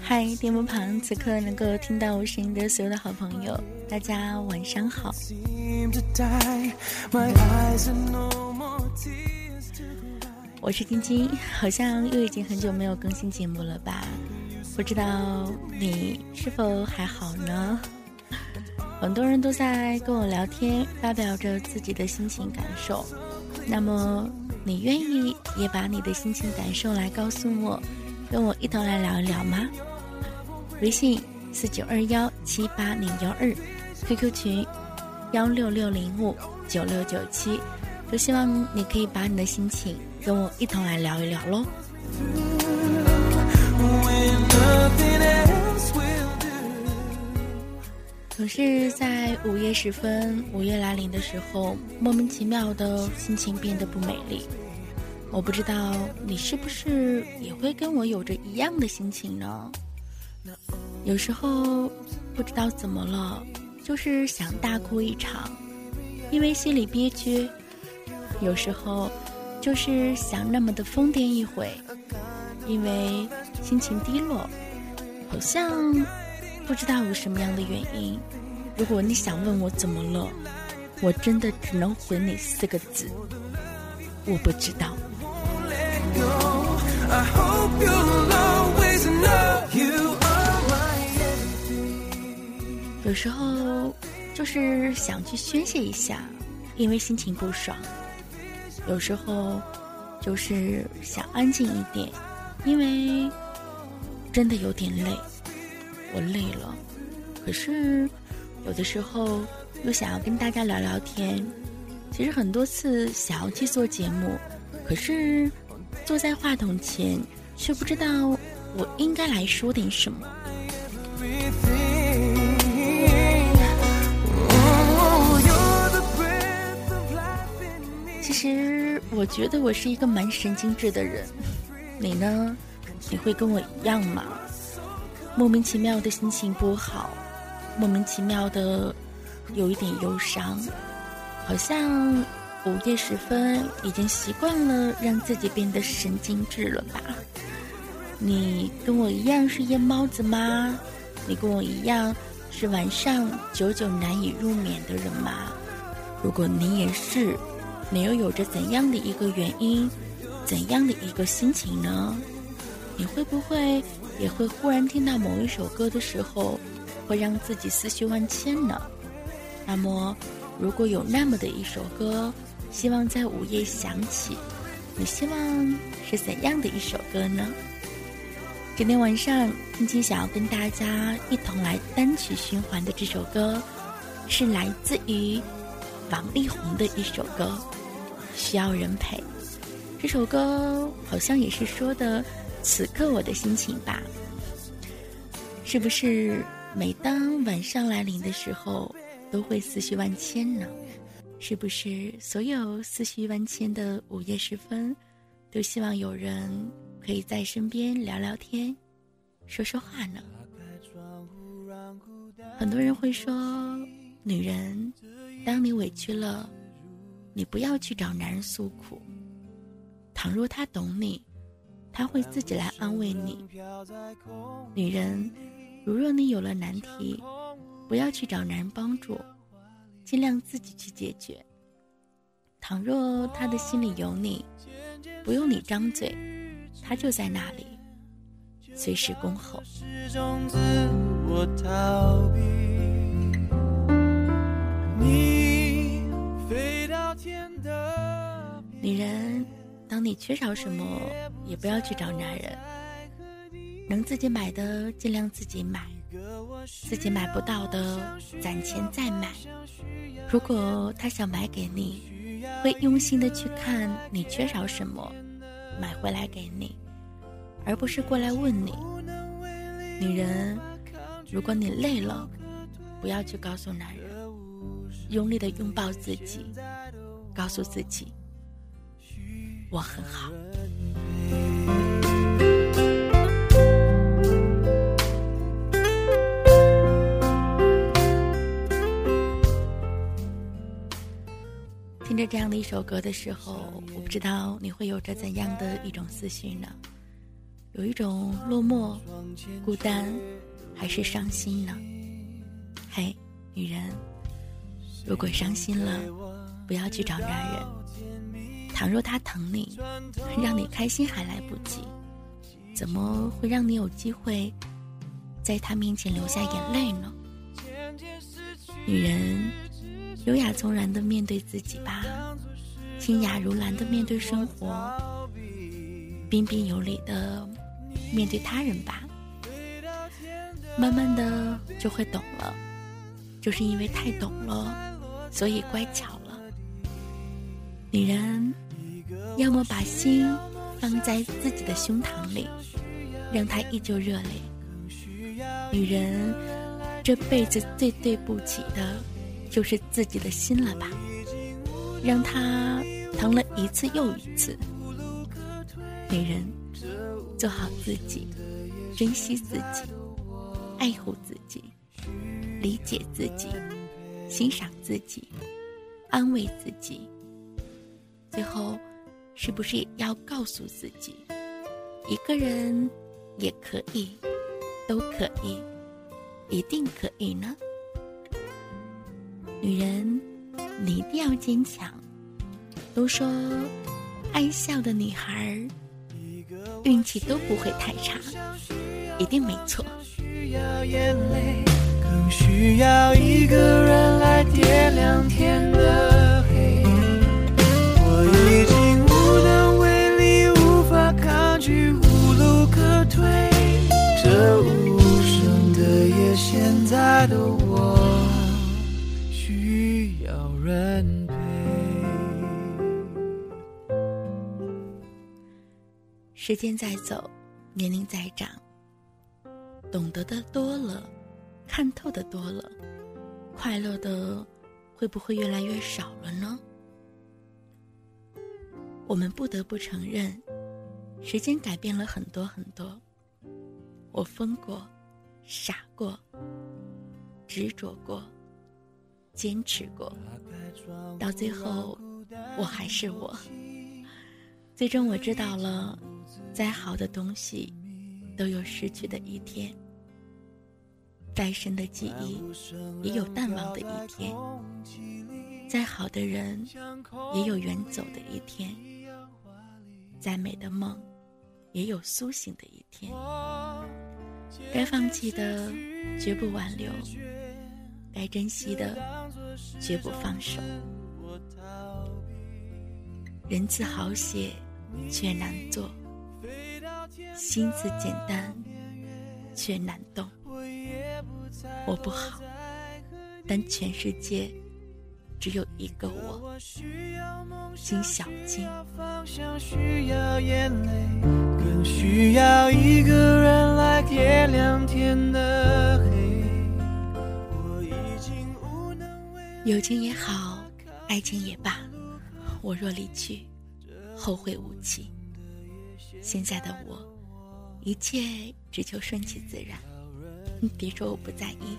嗨，电波旁此刻能够听到我声音的所有的好朋友，大家晚上好。我是晶晶，好像又已经很久没有更新节目了吧？不知道你是否还好呢？很多人都在跟我聊天，发表着自己的心情感受。那么，你愿意也把你的心情感受来告诉我，跟我一同来聊一聊吗？微信四九二幺七八零幺二，QQ 群幺六六零五九六九七，都希望你可以把你的心情跟我一同来聊一聊喽。总是在午夜时分，午夜来临的时候，莫名其妙的心情变得不美丽。我不知道你是不是也会跟我有着一样的心情呢？有时候不知道怎么了，就是想大哭一场，因为心里憋屈；有时候就是想那么的疯癫一回，因为心情低落，好像不知道有什么样的原因。如果你想问我怎么了，我真的只能回你四个字：我不知道。有时候就是想去宣泄一下，因为心情不爽；有时候就是想安静一点，因为真的有点累，我累了。可是有的时候又想要跟大家聊聊天。其实很多次想要去做节目，可是坐在话筒前却不知道我应该来说点什么。其实我觉得我是一个蛮神经质的人，你呢？你会跟我一样吗？莫名其妙的心情不好，莫名其妙的有一点忧伤，好像午夜时分已经习惯了让自己变得神经质了吧？你跟我一样是夜猫子吗？你跟我一样是晚上久久难以入眠的人吗？如果你也是。你又有着怎样的一个原因，怎样的一个心情呢？你会不会也会忽然听到某一首歌的时候，会让自己思绪万千呢？那么，如果有那么的一首歌，希望在午夜响起，你希望是怎样的一首歌呢？今天晚上，青青想要跟大家一同来单曲循环的这首歌，是来自于王力宏的一首歌。需要人陪，这首歌好像也是说的此刻我的心情吧？是不是每当晚上来临的时候，都会思绪万千呢？是不是所有思绪万千的午夜时分，都希望有人可以在身边聊聊天，说说话呢？很多人会说，女人，当你委屈了。你不要去找男人诉苦，倘若他懂你，他会自己来安慰你。女人，如若你有了难题，不要去找男人帮助，尽量自己去解决。倘若他的心里有你，不用你张嘴，他就在那里，随时恭候。女人，当你缺少什么，也不要去找男人。能自己买的尽量自己买，自己买不到的攒钱再买。如果他想买给你，会用心的去看你缺少什么，买回来给你，而不是过来问你。女人，如果你累了，不要去告诉男人，用力的拥抱自己，告诉自己。我很好。听着这样的一首歌的时候，我不知道你会有着怎样的一种思绪呢？有一种落寞、孤单，还是伤心呢？嘿，女人，如果伤心了，不要去找男人。倘若他疼你，让你开心还来不及，怎么会让你有机会在他面前流下眼泪呢？女人，优雅从容的面对自己吧，清雅如兰的面对生活，彬彬有礼的面对他人吧。慢慢的就会懂了，就是因为太懂了，所以乖巧了。女人，要么把心放在自己的胸膛里，让它依旧热烈。女人。这辈子最对不起的，就是自己的心了吧？让他疼了一次又一次。女人，做好自己，珍惜自己，爱护自己，理解自己，欣赏自己，安慰自己。最后，是不是也要告诉自己，一个人也可以，都可以。一定可以呢，女人，你一定要坚强。都说，爱笑的女孩运气都不会太差，一定没错。更需要一个人来点亮天的在的我需要人陪。时间在走，年龄在长，懂得的多了，看透的多了，快乐的会不会越来越少了呢？我们不得不承认，时间改变了很多很多。我疯过。傻过，执着过，坚持过，到最后，我还是我。最终我知道了，再好的东西，都有失去的一天；再深的记忆，也有淡忘的一天；再好的人，也有远走的一天；再美的梦，也有苏醒的一天。该放弃的绝不挽留，该珍惜的绝不放手。人字好写，却难做；心思简单，却难懂。我不好，但全世界只有一个我。金小静。更需要一个亮天的黑。友情也好，爱情也罢，我若离去，后会无期。现在的我，一切只求顺其自然。别说我不在意，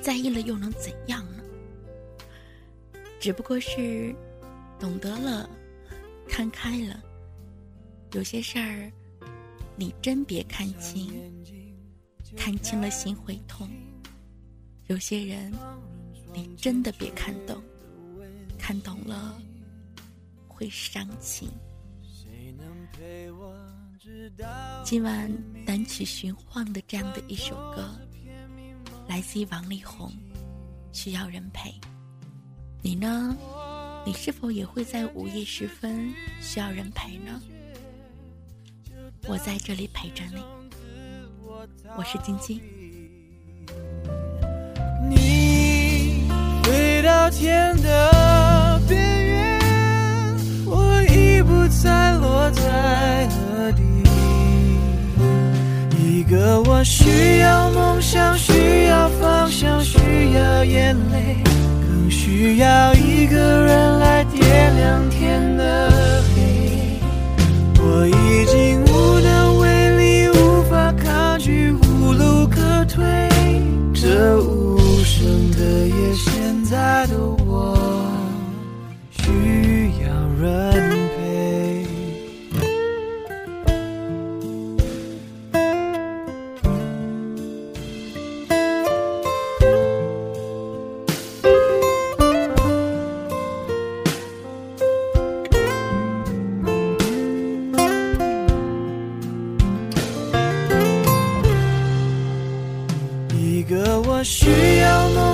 在意了又能怎样呢？只不过是懂得了，看开了。有些事儿，你真别看清，看清了心会痛；有些人，你真的别看懂，看懂了会伤情。今晚单曲循环的这样的一首歌，来自于王力宏，《需要人陪》。你呢？你是否也会在午夜时分需要人陪呢？我在这里陪着你，我是晶晶。你飞到天的边缘，我已不再落在何地。一个我需要梦想，需要方向，需要眼泪，更需要一个